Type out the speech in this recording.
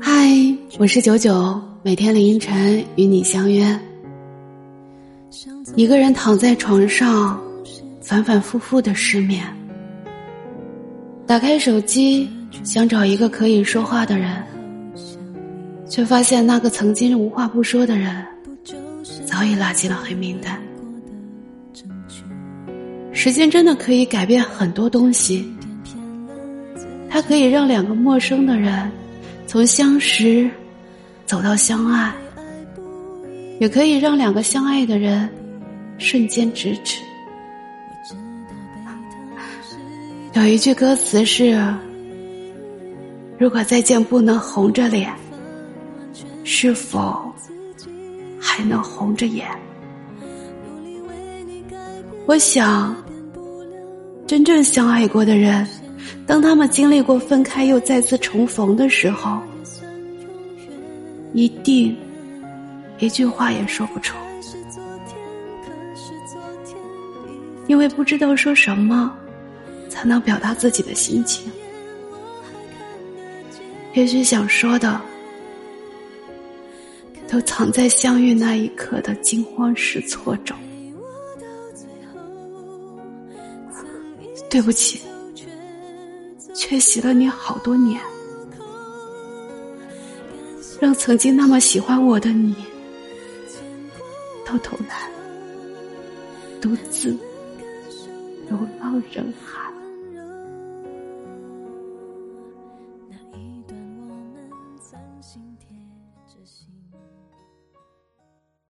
嗨，我是九九，每天凌晨与你相约。一个人躺在床上，反反复复的失眠。打开手机，想找一个可以说话的人，却发现那个曾经无话不说的人，早已拉进了黑名单。时间真的可以改变很多东西，它可以让两个陌生的人从相识走到相爱，也可以让两个相爱的人瞬间咫尺。有一句歌词是：“如果再见不能红着脸，是否还能红着眼？”我想。真正相爱过的人，当他们经历过分开又再次重逢的时候，一定一句话也说不出，因为不知道说什么才能表达自己的心情。也许想说的，都藏在相遇那一刻的惊慌失措中。对不起，缺席了你好多年。让曾经那么喜欢我的你到头来独自流浪人海。那一段我们心贴着心。